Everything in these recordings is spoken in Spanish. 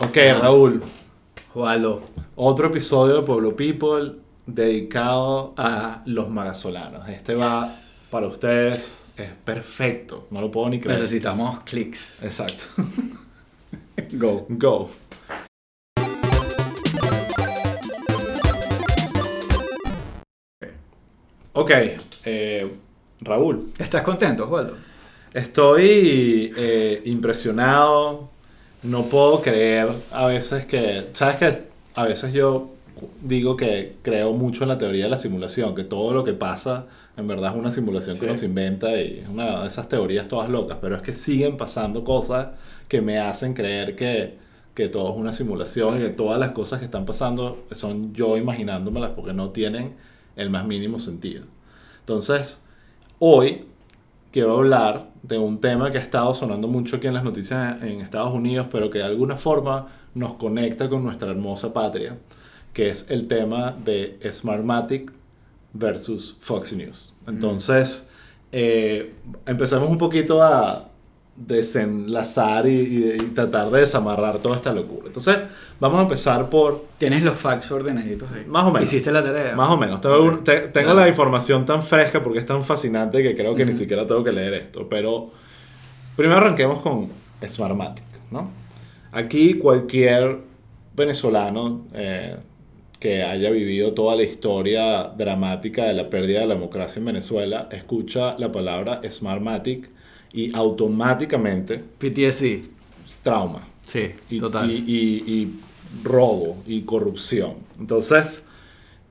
Ok, Raúl. Jualo. Otro episodio de Pueblo People dedicado a los magasolanos. Este va para ustedes. Es perfecto. No lo puedo ni creer. Necesitamos clics. Exacto. Go. Go. Ok, eh, Raúl. ¿Estás contento, Jualo? Estoy eh, impresionado. No puedo creer a veces que. ¿Sabes que A veces yo digo que creo mucho en la teoría de la simulación, que todo lo que pasa en verdad es una simulación que Sí. nos inventa y es una de esas teorías todas locas, pero es que siguen pasando cosas que me hacen creer que, que todo es una simulación y que todas las cosas que están pasando son yo imaginándomelas porque no tienen el más mínimo sentido. Entonces, hoy quiero hablar de un tema que ha estado sonando mucho aquí en las noticias en Estados Unidos, pero que de alguna forma nos conecta con nuestra hermosa patria, que es el tema de Smartmatic versus Fox News. Entonces, eh, empecemos un poquito a desenlazar y, y- y tratar de desamarrar toda esta locura. Entonces, vamos a empezar por ¿Tienes los facts ordenaditos ahí? Más o menos. ¿Hiciste la tarea? más o menos. Tengo, Ok. un- te- tengo Dale. la información tan fresca porque es tan fascinante que creo que ni siquiera tengo que leer esto. Pero primero arranquemos con Smartmatic, ¿no? Aquí cualquier venezolano eh, que haya vivido toda la historia dramática de la pérdida de la democracia en Venezuela escucha la palabra Smartmatic y automáticamente PTSD. trauma Sí, y, total. y- y- y robo y corrupción. Entonces,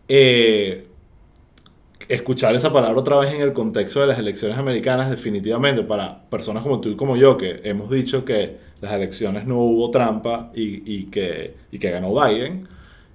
eh, escuchar esa palabra otra vez en el contexto de las elecciones americanas, definitivamente para personas como tú y como yo, que hemos dicho que las elecciones no hubo trampa y, y que, y que ganó Biden,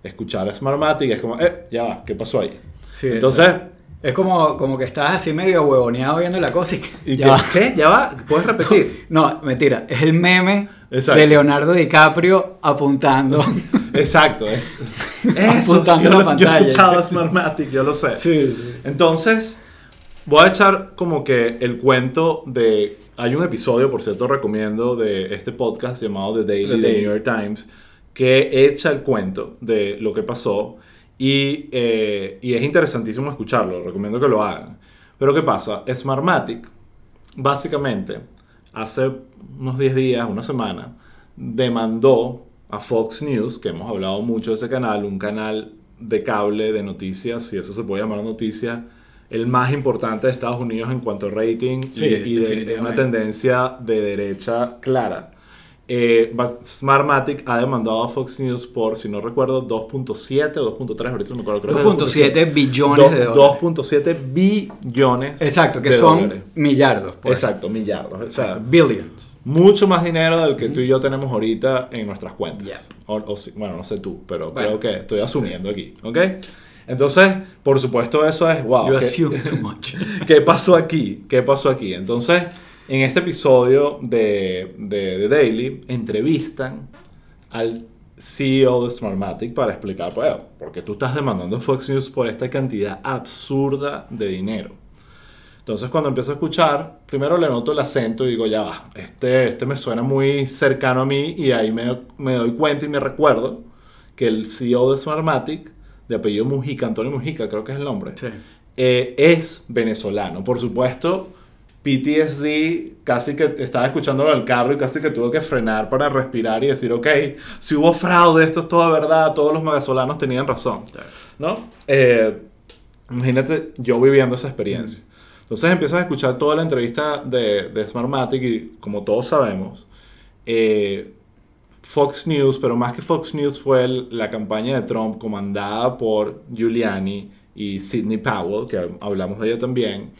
escuchar a Smartmatic es como, eh, ya va, ¿qué pasó ahí? Sí, Entonces, exacto. Es como, como que estás así medio huevoneado viendo la cosa y, ¿y ya qué, va. qué? ¿Ya va? ¿Puedes repetir? No, mentira. Es el meme Exacto. de Leonardo DiCaprio apuntando. Exacto, es eso. Apuntando Yo, la lo- yo he pantalla. escuchado Smartmatic, yo lo sé. sí, sí. Entonces, voy a echar como que el cuento de... Hay un episodio, por cierto, recomiendo de este podcast llamado The Daily The de. New York Times, que echa el cuento de lo que pasó y, eh, y es interesantísimo escucharlo, recomiendo que lo hagan. Pero ¿qué pasa? Smartmatic, básicamente, hace unos 10 días, una semana, demandó a Fox News, que hemos hablado mucho de ese canal, un canal de cable de noticias, si eso se puede llamar noticias, el más importante de Estados Unidos en cuanto a rating Sí, y, y de- una tendencia de derecha clara. Eh, Smartmatic ha demandado a Fox News por, si no recuerdo, 2.7 o 2.3, ahorita no me acuerdo. creo que es 2.7 billones de dólares. 2.7 billones. Exacto, que de son dólares. millardos. pues. Exacto, millardos. O sea, Billions. mucho más dinero del que tú y yo tenemos ahorita en nuestras cuentas. O, o bueno, no sé tú, pero Bueno. creo que estoy asumiendo aquí. ¿Ok? Entonces, por supuesto, eso es wow. You ¿qué- assume too much. ¿Qué pasó aquí? ¿Qué pasó aquí? Entonces, en este episodio de, de, de Daily, entrevistan al CEO de Smartmatic para explicar, pues, por qué tú estás demandando a Fox News por esta cantidad absurda de dinero. Entonces, cuando empiezo a escuchar, primero le noto el acento y digo, ya va, este, este me suena muy cercano a mí y ahí me, me doy cuenta y me recuerdo que el CEO de Smartmatic, de apellido Mujica, Antonio Mujica, creo que es el nombre, Sí. eh, es venezolano. Por supuesto, PTSD, casi que estaba escuchándolo el carro y casi que tuve que frenar para respirar y decir, ok, si hubo fraude, esto es todo verdad, todos los venezolanos tenían razón. ¿No? Eh, imagínate yo viviendo esa experiencia. Entonces empiezas a escuchar toda la entrevista de, de Smartmatic y como todos sabemos, eh, Fox News, pero más que Fox News fue el- la campaña de Trump comandada por Giuliani y Sidney Powell, que hablamos de ella también,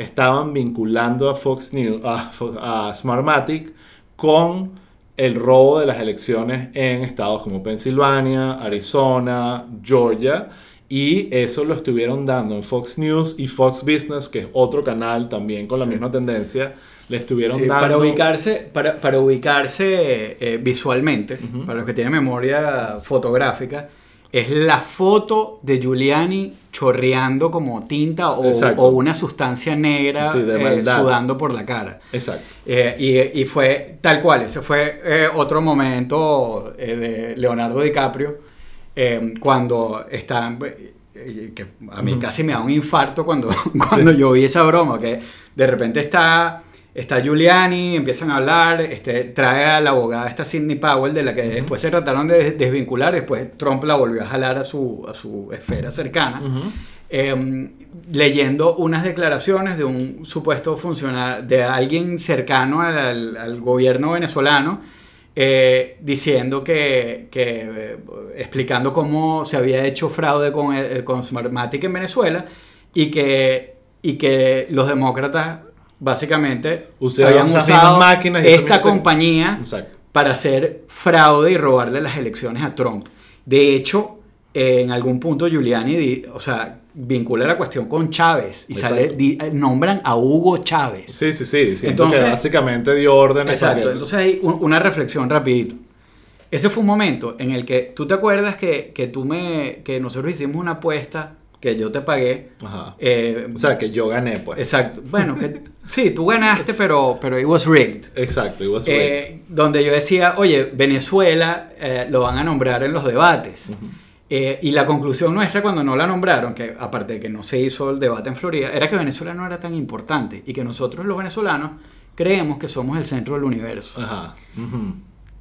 estaban vinculando a Fox News, a, Smartmatic con el robo de las elecciones en estados como Pensilvania, Arizona, Georgia, y eso lo estuvieron dando en Fox News y Fox Business, que es otro canal también con la misma tendencia, le estuvieron Sí, dando... para ubicarse, para, para ubicarse eh, visualmente, para los que tienen memoria fotográfica, es la foto de Giuliani chorreando como tinta o, una sustancia negra Sí, eh, sudando por la cara. Exacto. Eh, y, y fue tal cual, ese fue eh, otro momento de Leonardo DiCaprio, eh, cuando está, que a mí casi me da un infarto cuando, cuando yo vi esa broma, que de repente está, está Giuliani, empiezan a hablar, este, trae a la abogada esta Sidney Powell, de la que después se trataron de desvincular, después Trump la volvió a jalar a su, a su esfera cercana eh, leyendo unas declaraciones de un supuesto funcionario, de alguien cercano al, al- al gobierno venezolano, eh, diciendo que, que, eh, explicando cómo se había hecho fraude con, eh, con Smartmatic en Venezuela y que, y que los demócratas básicamente Usaron habían usado máquinas esta compañía Exacto. para hacer fraude y robarle las elecciones a Trump. De hecho, eh, en algún punto Giuliani, di- o sea, vincula la cuestión con Chávez y Exacto. sale, di- eh, nombran a Hugo Chávez. Sí, sí, sí. Entonces- que básicamente dio órdenes. Exacto, que- entonces hay un- una reflexión rapidito. Ese fue un momento en el que tú te acuerdas que, que tú me que nosotros hicimos una apuesta que yo te pagué. Ajá. eh, O sea, que yo gané, pues. exacto. Bueno, que, sí, tú ganaste, pero pero it was rigged. Exacto. It was rigged. Eh, donde yo decía, oye, Venezuela eh, lo van a nombrar en los debates. Eh, y la conclusión nuestra cuando no la nombraron, que aparte de que no se hizo el debate en Florida, era que Venezuela no era tan importante y que nosotros los venezolanos creemos que somos el centro del universo. Ajá.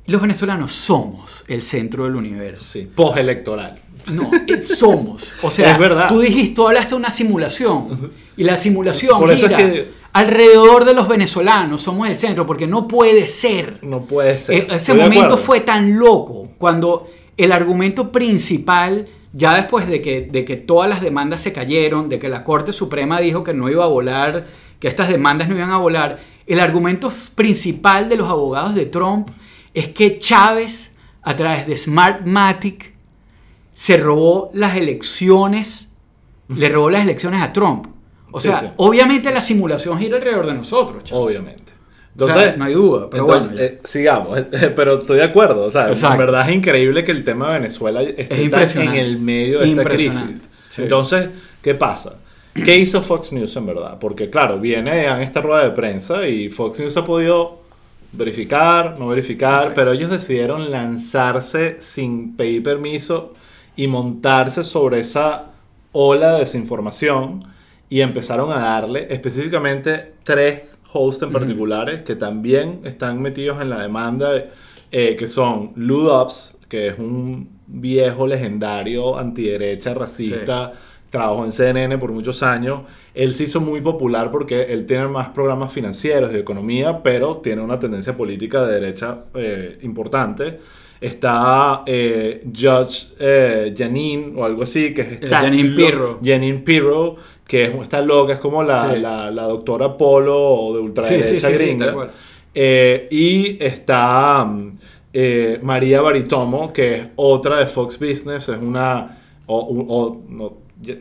Los venezolanos somos el centro del universo. Sí. Postelectoral. No, somos. O sea, Es verdad. tú dijiste, tú hablaste de una simulación. Y la simulación Por eso es que- alrededor de los venezolanos. Somos el centro, porque no puede ser. No puede ser. Eh, Ese Estoy momento fue tan loco cuando el argumento principal, ya después de que, de que todas las demandas se cayeron, de que la Corte Suprema dijo que no iba a volar, que estas demandas no iban a volar, el argumento principal de los abogados de Trump es que Chávez, a través de Smartmatic, se robó las elecciones, le robó las elecciones a Trump. O sea, sí. obviamente la simulación gira alrededor de nosotros, chavo. Obviamente. O sea, no hay duda, pero entonces, bueno. eh, sigamos, pero estoy de acuerdo. O sea, en verdad es increíble que el tema de Venezuela esté en el medio de esta crisis. Sí. Entonces, ¿qué pasa? ¿Qué hizo Fox News en verdad? Porque, claro, viene en esta rueda de prensa y Fox News ha podido verificar, no verificar, Exacto. pero ellos decidieron lanzarse sin pedir permiso y montarse sobre esa ola de desinformación y empezaron a darle específicamente tres hosts en particulares que también están metidos en la demanda, eh, que son Ludops, que es un viejo legendario antiderecha, racista, trabajó en CNN por muchos años. Él se hizo muy popular porque él tiene más programas financieros de economía, pero tiene una tendencia política de derecha eh, importante. Está eh, Judge eh, Janine o algo así, que es esta Janine Pirro. Janine Pirro, que es esta loca, es como la, Sí. la, la doctora Polo de ultraderecha Sí, sí, sí, sí, gringa. Eh, y está mm, eh, María Baritomo, que es otra de Fox Business, es una, o, o- no,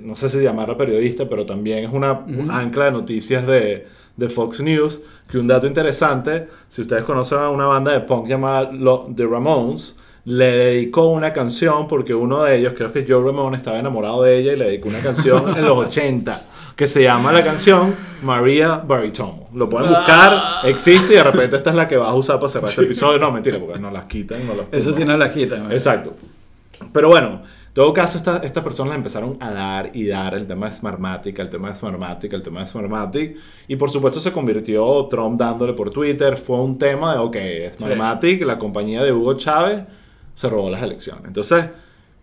no sé si llamarla periodista, pero también es una ancla de noticias de, de Fox News. Que un dato interesante, si ustedes conocen a una banda de punk llamada Lo- The Ramones, le dedicó una canción porque uno de ellos, creo que Joe Ramone, estaba enamorado de ella y le dedicó una canción en los 80 que se llama la canción María Baritomo. Lo pueden buscar, existe y de repente esta es la que vas a usar para cerrar este episodio. No, mentira, porque nos las quitan. No las Eso sí no la quita. ¿no? Exacto. Pero bueno, en todo caso, esta- estas personas empezaron a dar y dar el tema de Smartmatic, el tema de Smartmatic, el tema de Smartmatic. Y por supuesto se convirtió Trump dándole por Twitter. Fue un tema de, ok, Smartmatic, la compañía de Hugo Chávez, se robó las elecciones. Entonces,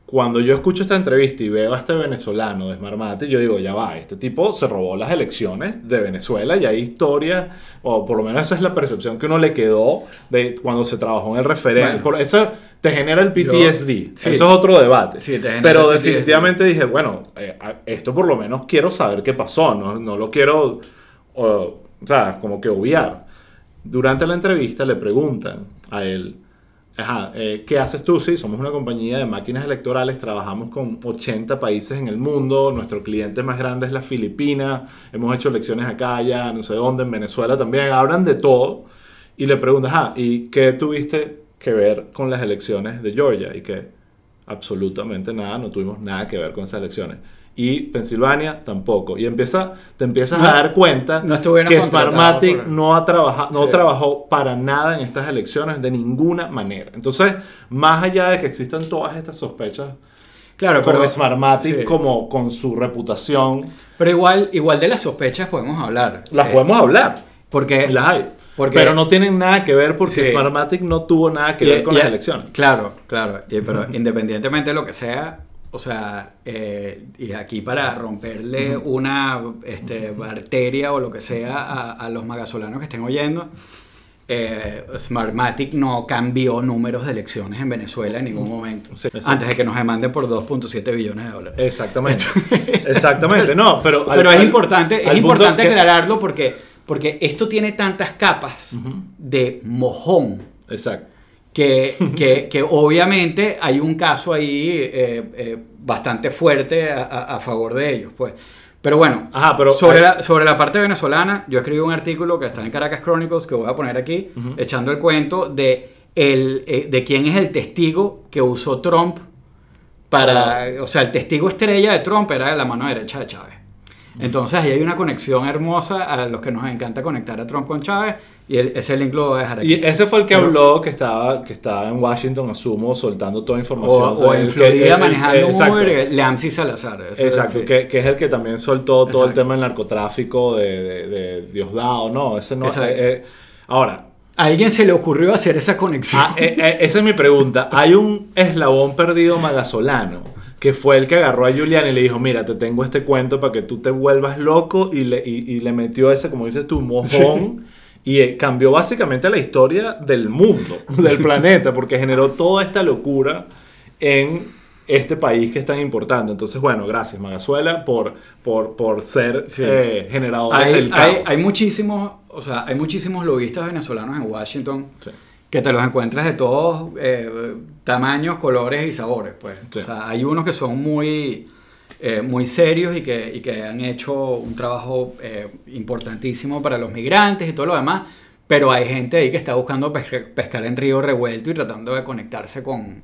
cuando yo escucho esta entrevista y veo a este venezolano de Smartmatic, yo digo, ya va, este tipo se robó las elecciones de Venezuela y hay historia, o por lo menos esa es la percepción que uno le quedó de cuando se trabajó en el referéndum. Bueno. Eso te genera el PTSD. sí. Eso es otro debate. Sí, Pero definitivamente dije, bueno, eh, esto por lo menos quiero saber qué pasó, no, no lo quiero, o, o sea, como que obviar. Durante la entrevista le preguntan a él, Ajá, eh, ¿qué haces tú? Sí, somos una compañía de máquinas electorales, trabajamos con 80 países en el mundo, nuestro cliente más grande es la Filipina, hemos hecho elecciones acá, allá, no sé dónde, en Venezuela también, hablan de todo y le preguntas, ah, ¿y qué tuviste que ver con las elecciones de Georgia? Y que, absolutamente nada, no tuvimos nada que ver con esas elecciones. Y Pensilvania tampoco. Y empieza, te empiezas No, a dar cuenta no que Smartmatic por- no, ha trabajado, no Sí. trabajó para nada en estas elecciones de ninguna manera. Entonces, más allá de que existan todas estas sospechas Claro, con pero, Smartmatic sí. como con su reputación, pero igual, igual de las sospechas podemos hablar. las Eh, podemos hablar. Porque las hay. porque- pero no tienen nada que ver porque Sí. Smartmatic no tuvo nada que Y- ver con y- las elecciones. Claro, claro. y- pero independientemente de lo que sea, o sea, eh, y aquí para romperle una este, arteria o lo que sea a, a los magasolanos que estén oyendo, eh, Smartmatic no cambió números de elecciones en Venezuela en ningún momento. Sí, antes de que nos demanden por 2.7 billones de dólares. Exactamente. Exactamente. No, pero. al- Pero es al- importante, es importante que- aclararlo porque, porque esto tiene tantas capas de mojón Exacto. Que, que, que obviamente hay un caso ahí eh, eh, bastante fuerte a, a- a favor de ellos, pues. Pero bueno, Ajá, pero sobre, hay- la, sobre la parte venezolana, yo escribí un artículo que está en Caracas Chronicles que voy a poner aquí, echando el cuento de, el, eh, de quién es el testigo que usó Trump para... O sea, el testigo estrella de Trump era la mano derecha de Chávez. Entonces ahí hay una conexión hermosa a los que nos encanta conectar a Trump con Chávez y el- ese link lo voy a dejar aquí. Y ese fue el que Pero- habló que estaba, que estaba en Washington, asumo, soltando toda O, información. o sobre en el Florida el- el- manejando exacto. Uber, Leamsi Salazar. Exacto, que, que es el que también soltó todo el tema del narcotráfico de, de, de Diosdado, ¿no? Ese no. Eh, eh, ahora, ¿A alguien se le ocurrió hacer esa conexión? ah, eh, eh, esa es mi pregunta. Hay un eslabón perdido magasolano que fue el que agarró a Julián y le dijo, mira, te tengo este cuento para que tú te vuelvas loco y le, y, y le metió ese, como dices tú, mojón. Y eh, cambió básicamente la historia del mundo, del planeta, porque generó toda esta locura en este país que es tan importante. Entonces, bueno, gracias Magazuela por, por, por ser Sí. eh, generadores hay, del hay, caos. hay muchísimos, o sea, hay muchísimos lobistas venezolanos en Washington Sí. Que te los encuentras de todos eh, tamaños, colores y sabores, pues. Sí. O sea, hay unos que son muy, eh, muy serios y que, y que han hecho un trabajo eh, importantísimo para los migrantes y todo lo demás, pero hay gente ahí que está buscando pesca- pescar en río revuelto y tratando de conectarse con...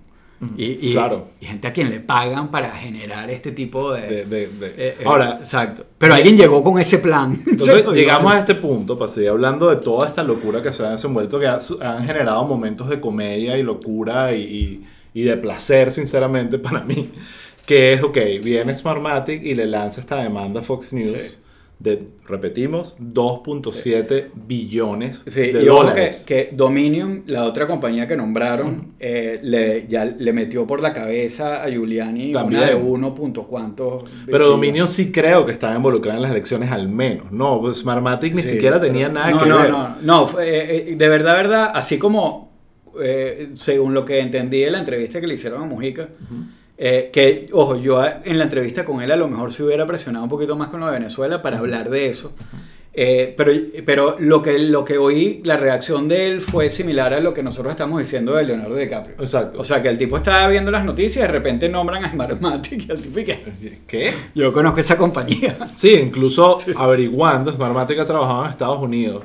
Y, y- Claro. y gente a quien le pagan para generar este tipo de... De- de- de- eh, eh, Ahora, exacto. Pero alguien llegó con ese plan. Entonces llegamos a este punto para seguir hablando de toda esta locura que se ha desenvuelto, que ha- han generado momentos de comedia y locura y, y- y de placer, sinceramente, para mí. Que es, ok, viene Smartmatic y le lanza esta demanda a Fox News Sí. De, repetimos, 2.7 billones Sí, de y que, dólares. que Dominion, la otra compañía que nombraron, eh, le, ya le metió por la cabeza a Giuliani También. una de 1 punto cuántos. Pero Dominion sí creo que estaba involucrada en las elecciones al menos. No, pues Smartmatic ni Sí, siquiera tenía nada no, que no, ver. No, no, fue, eh, eh, de verdad, verdad, así como eh, según lo que entendí de la entrevista que le hicieron a Mujica, eh, que, ojo, yo en la entrevista con él a lo mejor se hubiera presionado un poquito más con lo de Venezuela para hablar de eso. Eh, pero pero lo, que, lo que oí, la reacción de él fue similar a lo que nosotros estamos diciendo de Leonardo DiCaprio. Exacto. O sea, que el tipo estaba viendo las noticias y de repente nombran a Smartmatic y el tipo y que, ¿Qué? yo conozco esa compañía. Sí, incluso averiguando, Smartmatic ha trabajado en Estados Unidos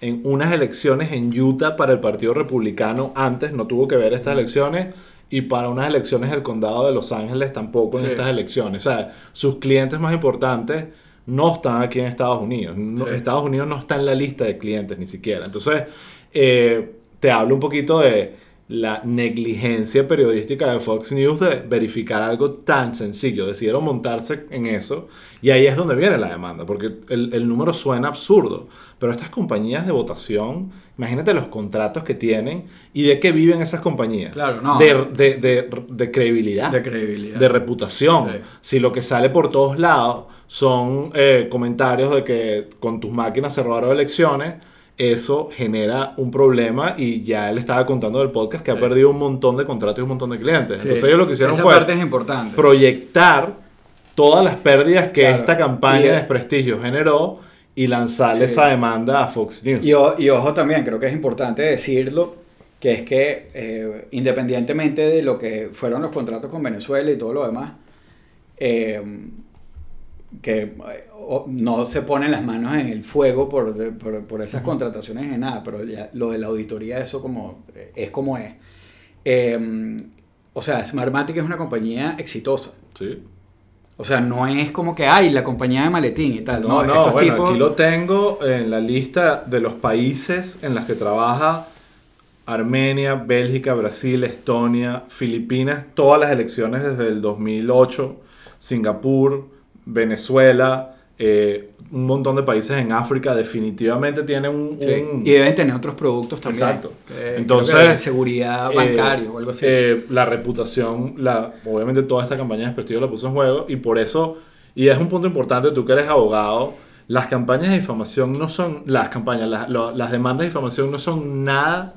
en unas elecciones en Utah para el Partido Republicano antes, no tuvo que ver estas elecciones, y para unas elecciones del condado de Los Ángeles tampoco en Sí. estas elecciones. O sea, sus clientes más importantes no están aquí en Estados Unidos. No- Sí. Estados Unidos no está en la lista de clientes ni siquiera. Entonces, eh, te hablo un poquito de la negligencia periodística de Fox News de verificar algo tan sencillo. Decidieron montarse en eso y ahí es donde viene la demanda, porque el, el número suena absurdo. Pero estas compañías de votación, imagínate los contratos que tienen y de qué viven esas compañías. Claro, no. De, de- de- de credibilidad De credibilidad. de reputación. Sí. Si lo que sale por todos lados son eh, comentarios de que con tus máquinas se robaron elecciones, eso genera un problema y ya él estaba contando del podcast que ha perdido un montón de contratos y un montón de clientes. Sí. Entonces ellos lo que hicieron Esa fue parte es importante. proyectar todas las pérdidas que Claro. esta campaña de desprestigio generó y lanzarle Sí. esa demanda a Fox News. Y, o- y ojo también, creo que es importante decirlo, que es que eh, independientemente de lo que fueron los contratos con Venezuela y todo lo demás, eh, que eh, o- no se ponen las manos en el fuego por, de- por, por esas contrataciones ni nada, pero ya lo de la auditoría, eso como, es como es. Eh, o sea, Smartmatic es una compañía exitosa. Sí. O sea, no es como que hay la compañía de maletín y tal. No, No, no, estos bueno, tipos. aquí lo tengo en la lista de los países en los que trabaja Armenia, Bélgica, Brasil, Estonia, Filipinas, todas las elecciones desde el 2008, Singapur, Venezuela, eh, un montón de países en África, definitivamente tiene un... Sí, un- Y deben tener otros productos también. Exacto. Eh, Entonces, de seguridad eh, bancaria o algo así. eh, la reputación, la, obviamente toda esta campaña de desprestigio la puso en juego y por eso, y es un punto importante, tú que eres abogado, las campañas de difamación no son, las campañas, las, las demandas de difamación no son nada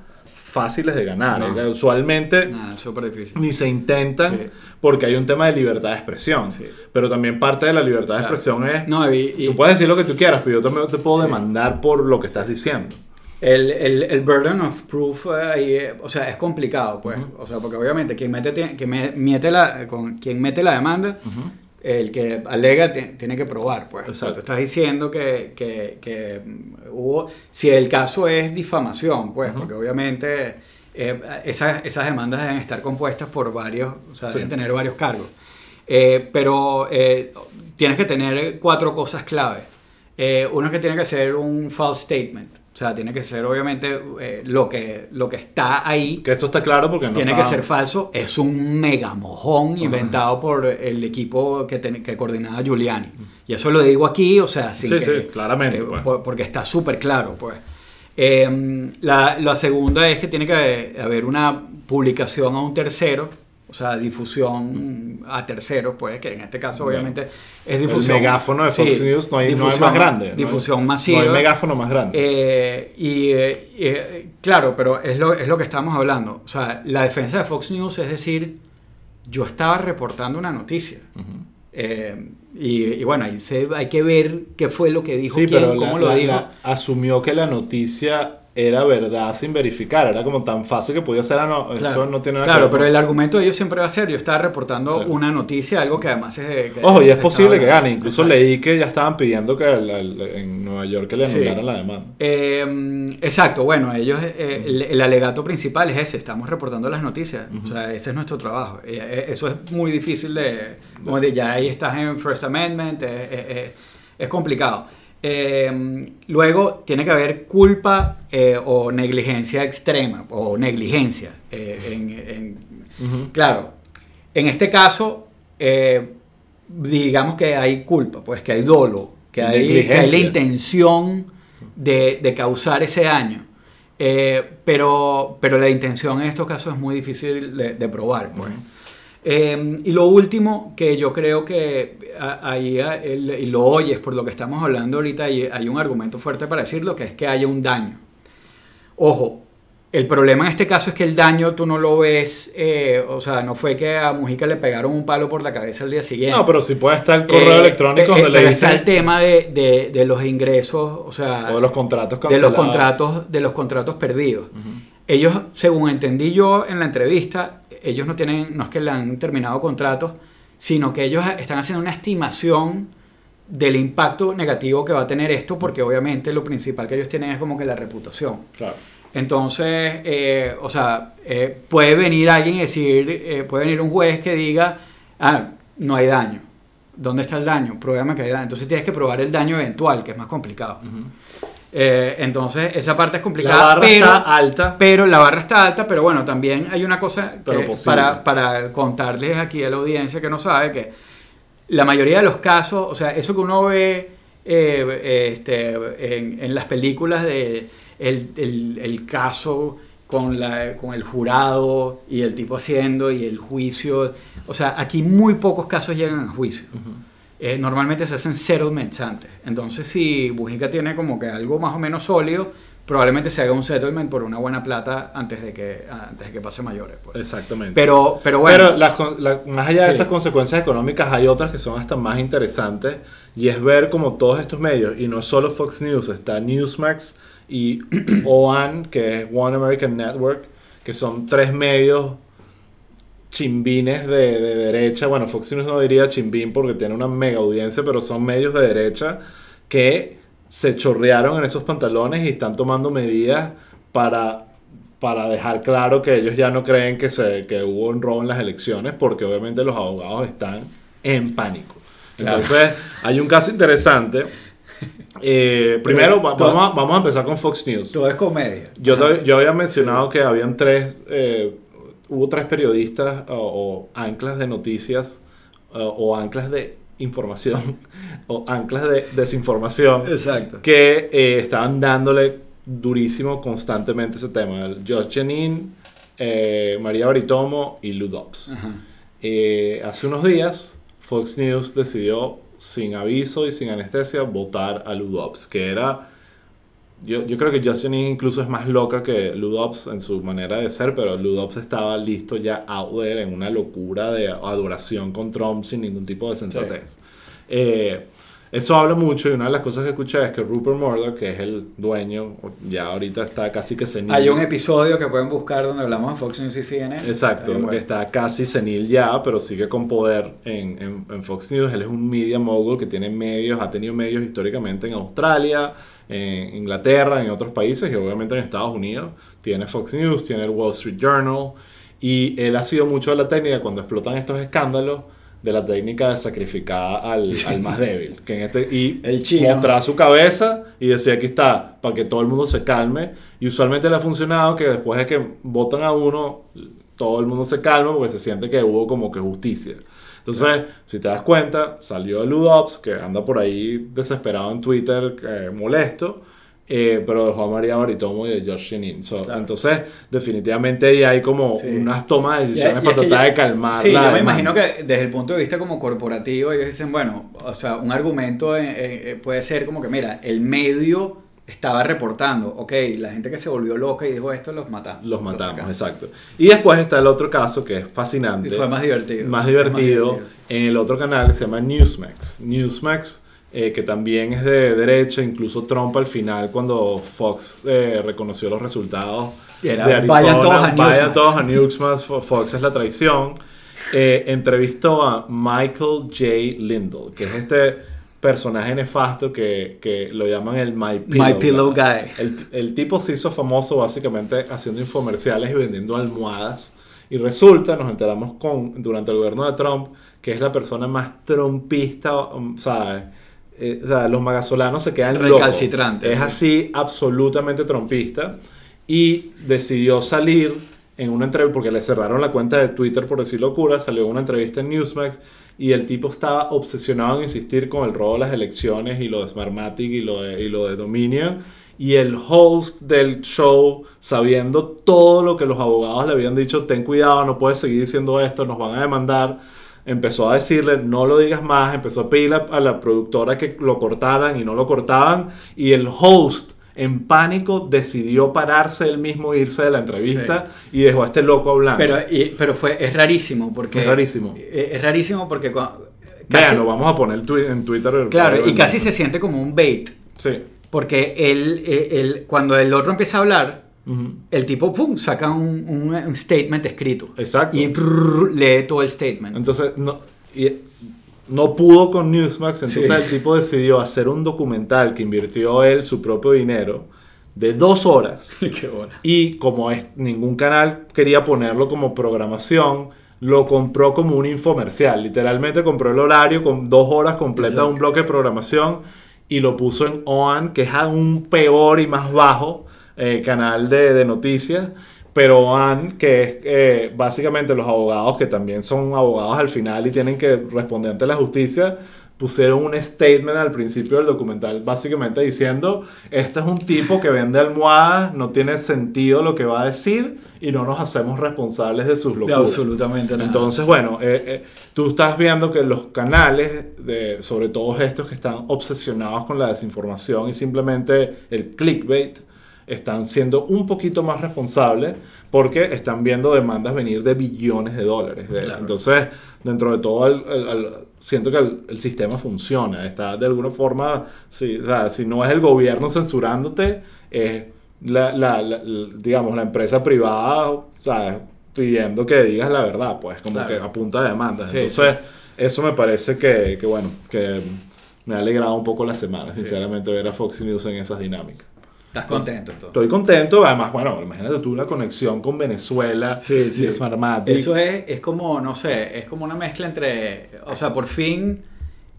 fáciles de ganar. No. Usualmente súper difícil. ni se intentan Sí. porque hay un tema de libertad de expresión. Sí. Pero también parte de la libertad de Claro. expresión es... No, y, y Tú puedes decir lo que tú quieras, pero yo también te puedo Sí. demandar por lo que estás diciendo. el, el, el burden of proof, eh, eh, o sea, es complicado, pues. O sea, porque obviamente quien mete, quien me- mete la, con, quien mete la demanda, el que alega ti- tiene que probar, pues. Exacto. tú estás diciendo que, que, que, hubo, si el caso es difamación, pues, porque obviamente eh, esas, esas demandas deben estar compuestas por varios, o sea, deben tener varios cargos. Eh, pero eh, tienes que tener cuatro cosas clave. Uno es que tiene que ser un false statement. O sea, tiene que ser obviamente eh, lo, que, lo que está ahí. Que eso está claro porque no tiene está- que ser falso. Es un mega mojón inventado por el equipo que, ten- que coordinaba Giuliani. Y eso lo digo aquí, o sea, sin Sí, que- sí, claramente, que- pues. por- porque está súper claro, pues. Eh, la, la segunda es que tiene que haber una publicación a un tercero, o sea, difusión a terceros, pues, que en este caso Bueno. obviamente es difusión. El megáfono de Fox Sí, News no hay, no hay difusión- más grande. ¿no? Difusión masiva. No hay megáfono más grande. Eh, y eh, eh, claro, pero es lo, es lo que estamos hablando. O sea, la defensa de Fox News es decir, yo estaba reportando una noticia. Eh, y, y bueno, ahí se, hay que ver qué fue lo que dijo, sí, quién, pero la- cómo lo la- dijo. la- asumió que la noticia era verdad sin verificar. Era como tan fácil que podía ser. ah, no, Claro, esto no tiene nada claro que ver pero el argumento de ellos siempre va a ser, yo estaba reportando Claro. una noticia, algo que además es... que Ojo, y es posible que gane. Incluso Exacto. leí que ya estaban pidiendo que el- el- en Nueva York que le Sí. anularan la demanda. Eh, exacto, bueno, ellos, eh, el, el alegato principal es ese, estamos reportando las noticias, o sea, ese es nuestro trabajo. Eh, eh, eso es muy difícil de, como de ya ahí estás en First Amendment, eh, eh, eh, es complicado. Eh, luego tiene que haber culpa eh, o negligencia extrema, o negligencia. eh, en- en- Claro, en este caso, eh, digamos que hay culpa, pues que hay dolo, que hay, que hay la intención de, de causar ese daño. Pero, pero la intención en estos casos es muy difícil de, de probar. Pues. Eh, y lo último que yo creo que ahí y lo oyes por lo que estamos hablando ahorita, hay, hay un argumento fuerte para decirlo, que es que haya un daño. Ojo, el problema en este caso es que el daño tú no lo ves, eh, o sea, no fue que a Mujica le pegaron un palo por la cabeza el día siguiente. No, pero si puede estar el correo Eh, electrónico eh, donde le pero está el tema de, de- de los ingresos, o sea, O de los contratos de los contratos, de los contratos perdidos. Ellos, según entendí yo en la entrevista, ellos no tienen, no es que le han terminado contratos, sino que ellos están haciendo una estimación del impacto negativo que va a tener esto, porque obviamente lo principal que ellos tienen es como que la reputación. Claro. Entonces, eh, o sea, eh, puede venir alguien y decir, eh, puede venir un juez que diga, ah, no hay daño. ¿Dónde está el daño? Pruébame que hay daño. Entonces tienes que probar el daño eventual, que es más complicado. Eh, entonces, esa parte es La complicada. barra pero, está alta. pero la barra está alta, pero bueno, también hay una cosa que para, para contarles aquí a la audiencia que no sabe que la mayoría de los casos, o sea, eso que uno ve eh, este, en, en las películas de el, el- el caso con, la, con el jurado y el tipo haciendo y el juicio, o sea, aquí muy pocos casos llegan a juicio. Eh, normalmente se hacen settlements antes. Entonces, si Bujica tiene como que algo más o menos sólido, probablemente se haga un settlement por una buena plata antes de que, antes de que pase mayores. pues. Exactamente. Pero, pero bueno. Pero las la- más allá de Sí. esas consecuencias económicas, hay otras que son hasta más interesantes. Y es ver como todos estos medios, y no solo Fox News, está Newsmax y OAN, que es One American Network, que son tres medios chimbines de, de derecha. Bueno, Fox News no diría chimbín porque tiene una mega audiencia, pero son medios de derecha que se chorrearon en esos pantalones y están tomando medidas para para dejar claro que ellos ya no creen que, se, que hubo un robo en las elecciones, porque obviamente los abogados están en pánico. Claro. Entonces, hay un caso interesante. Eh, primero, va- vamos, a, vamos a empezar con Fox News. Todo es comedia. Yo, yo había mencionado que habían tres, eh, hubo tres periodistas o, o anclas de noticias o, o anclas de información o anclas de desinformación Exacto. que eh, estaban dándole durísimo constantemente ese tema. El Jenin, eh, María Baritomo y Ludops. Eh, hace unos días, Fox News decidió, sin aviso y sin anestesia, votar a Ludops, que era... Yo, yo creo que Jenin incluso es más loca que Ludops en su manera de ser, pero Ludops estaba listo ya out there en una locura de adoración con Trump sin ningún tipo de sensatez. Eh, eso habla mucho y una de las cosas que escuché es que Rupert Murdoch, que es el dueño, ya ahorita está casi que senil. Hay un episodio que pueden buscar donde hablamos de Fox News y CNN. Exacto, bueno. que está casi senil ya, pero sigue con poder en, en- en Fox News. Él es un media mogul que tiene medios, ha tenido medios históricamente en Australia, en Inglaterra, en otros países y obviamente en Estados Unidos. Tiene Fox News, tiene el Wall Street Journal y él ha sido mucho de la técnica cuando explotan estos escándalos de la técnica de sacrificar al, al más débil. Que en este, y El chino. mostrar su cabeza y decir aquí está, para que todo el mundo se calme. Y usualmente le ha funcionado que después de que votan a uno, todo el mundo se calma porque se siente que hubo como que justicia. Entonces, si te das cuenta, salió el Ludops, que anda por ahí desesperado en Twitter, eh, molesto, eh, pero dejó a María Baritomo y a Josh Shenin. So, Claro. Entonces, definitivamente ahí hay como Sí. unas tomas de decisiones y para tratar de calmar Sí, la yo me imagino que desde el punto de vista como corporativo, ellos dicen, bueno, o sea, un argumento eh, puede ser como que, mira, el medio estaba reportando, ok, la gente que se volvió loca y dijo esto, los matamos. Los matamos, exacto. Y después está el otro caso que es fascinante. Y fue más divertido. más divertido, sí. en el otro canal que se llama Newsmax. Newsmax, eh, que también es de derecha, incluso Trump al final, cuando Fox eh, reconoció los resultados Y era, de Arizona, "Vayan todos a vayan Newsmax". todos a Newsmax, Fo- Fox es la traición. Eh, entrevistó a Michael J. Lindell, que es este personaje nefasto que, que lo llaman el My Pillow, My Pillow Guy. el, el tipo se hizo famoso básicamente haciendo infomerciales y vendiendo almohadas. Y resulta, nos enteramos con, durante el gobierno de Trump, que es la persona más trumpista, um, ¿sabes? Eh, o sea, los magasolanos se quedan locos. Recalcitrante, Es sí. así, absolutamente trumpista. Y decidió salir en una entrevista, porque le cerraron la cuenta de Twitter por decir locura, salió en una entrevista en Newsmax y el tipo estaba obsesionado en insistir con el robo de las elecciones y lo de Smartmatic y lo de, y lo de Dominion. Y el host del show, sabiendo todo lo que los abogados le habían dicho, ten cuidado, no puedes seguir diciendo esto, nos van a demandar, empezó a decirle, no lo digas más, empezó a pedirle a la productora que lo cortaran y no lo cortaban. Y el host, en pánico, decidió pararse él mismo e irse de la entrevista y dejó a este loco hablando. Pero, y- pero fue, es rarísimo porque... Es rarísimo. eh, Es rarísimo porque... cua- casi- Vean, lo vamos a poner twi- en Twitter. claro, y casi se siente como un bait. Sí. Porque él, eh, él- cuando el otro empieza a hablar, Ujú. el tipo pum, saca un, un- un statement escrito. Exacto. Y brrr, lee todo el statement. Entonces, no, y- no pudo con Newsmax, entonces Sí. el tipo decidió hacer un documental que invirtió él su propio dinero de dos horas. Qué bueno. Y como es, ningún canal quería ponerlo como programación, lo compró como un infomercial. Literalmente compró el horario con dos horas completas de un bloque de programación y lo puso en OAN, que es aún peor y más bajo eh, canal de, de noticias. Pero OAN, que es eh, básicamente los abogados que también son abogados al final y tienen que responder ante la justicia, pusieron un statement al principio del documental básicamente diciendo, este es un tipo que vende almohadas, no tiene sentido lo que va a decir y no nos hacemos responsables de sus locuras. absolutamente nada. Entonces, bueno, eh, eh, tú estás viendo que los canales, de, sobre todo estos que están obsesionados con la desinformación y simplemente el clickbait, están siendo un poquito más responsables porque están viendo demandas venir de billones de dólares. De- Claro. Entonces, dentro de todo, el- el- el- siento que el, sistema funciona. Está de alguna forma, si, o sea, si no es el gobierno censurándote, es la, la- la- la- digamos, la empresa privada, o sea, pidiendo que digas la verdad, pues, como Claro. que a punta de demandas. Sí, Entonces, eso me parece que, que, bueno, que me ha alegrado un poco la semana, sinceramente, ver a Fox News en esas dinámicas. Estás contento entonces. Estoy contento, además, bueno, imagínate tú la conexión con Venezuela Sí, sí. Smartmatic. Eso es, es como, no sé, es como una mezcla entre, o sea, por fin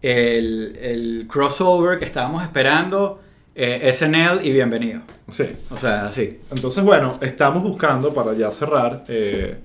el, el crossover que estábamos esperando, eh, SNL y bienvenido. Sí. O sea, así. Entonces, bueno, estamos buscando, para ya cerrar, eh,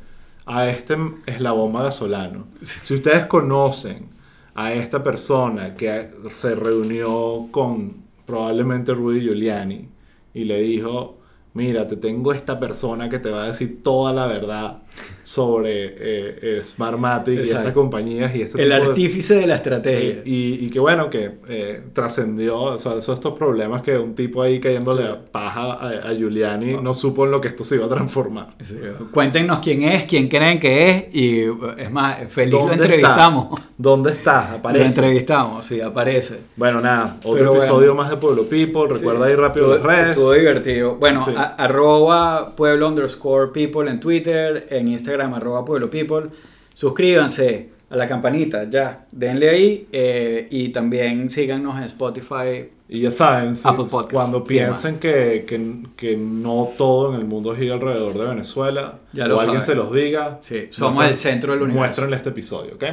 a este eslabón magasolano. Si ustedes conocen a esta persona que se reunió con probablemente Rudy Giuliani y le dijo, mira, te tengo esta persona que te va a decir toda la verdad sobre eh, eh, Smartmatic y Exacto. estas compañías y este El tipo de- artífice de la estrategia. y, y que bueno, que eh, trascendió, o sea, esos estos problemas que un tipo ahí cayéndole a paja a, a Giuliani no supo en lo que esto se iba a transformar. Sí, Cuéntenos quién es, quién creen que es y eh, es más, feliz lo ¿Dónde entrevistamos. está? ¿Dónde estás? Lo Aparece. entrevistamos, sí, aparece. Bueno, nada, otro Pero episodio bueno. más de Pueblo People. Recuerda Sí. ir rápido Estuvo- las redes. Estuvo divertido. Bueno, Sí. a- arroba pueblo underscore people en Twitter, en Instagram arroba pueblo people. Suscríbanse a la campanita, ya, denle ahí eh, y también síganos en Spotify. Y ya saben, si- Apple Podcast. cuando piensen que, que, que no todo en el mundo gira alrededor de Venezuela, Ya o lo alguien saben. se los diga, Sí, somos muestren- el centro del universo. Muéstrenle este episodio, ¿ok?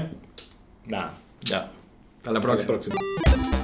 Nada, ya. Hasta la Hasta próxima. la próxima.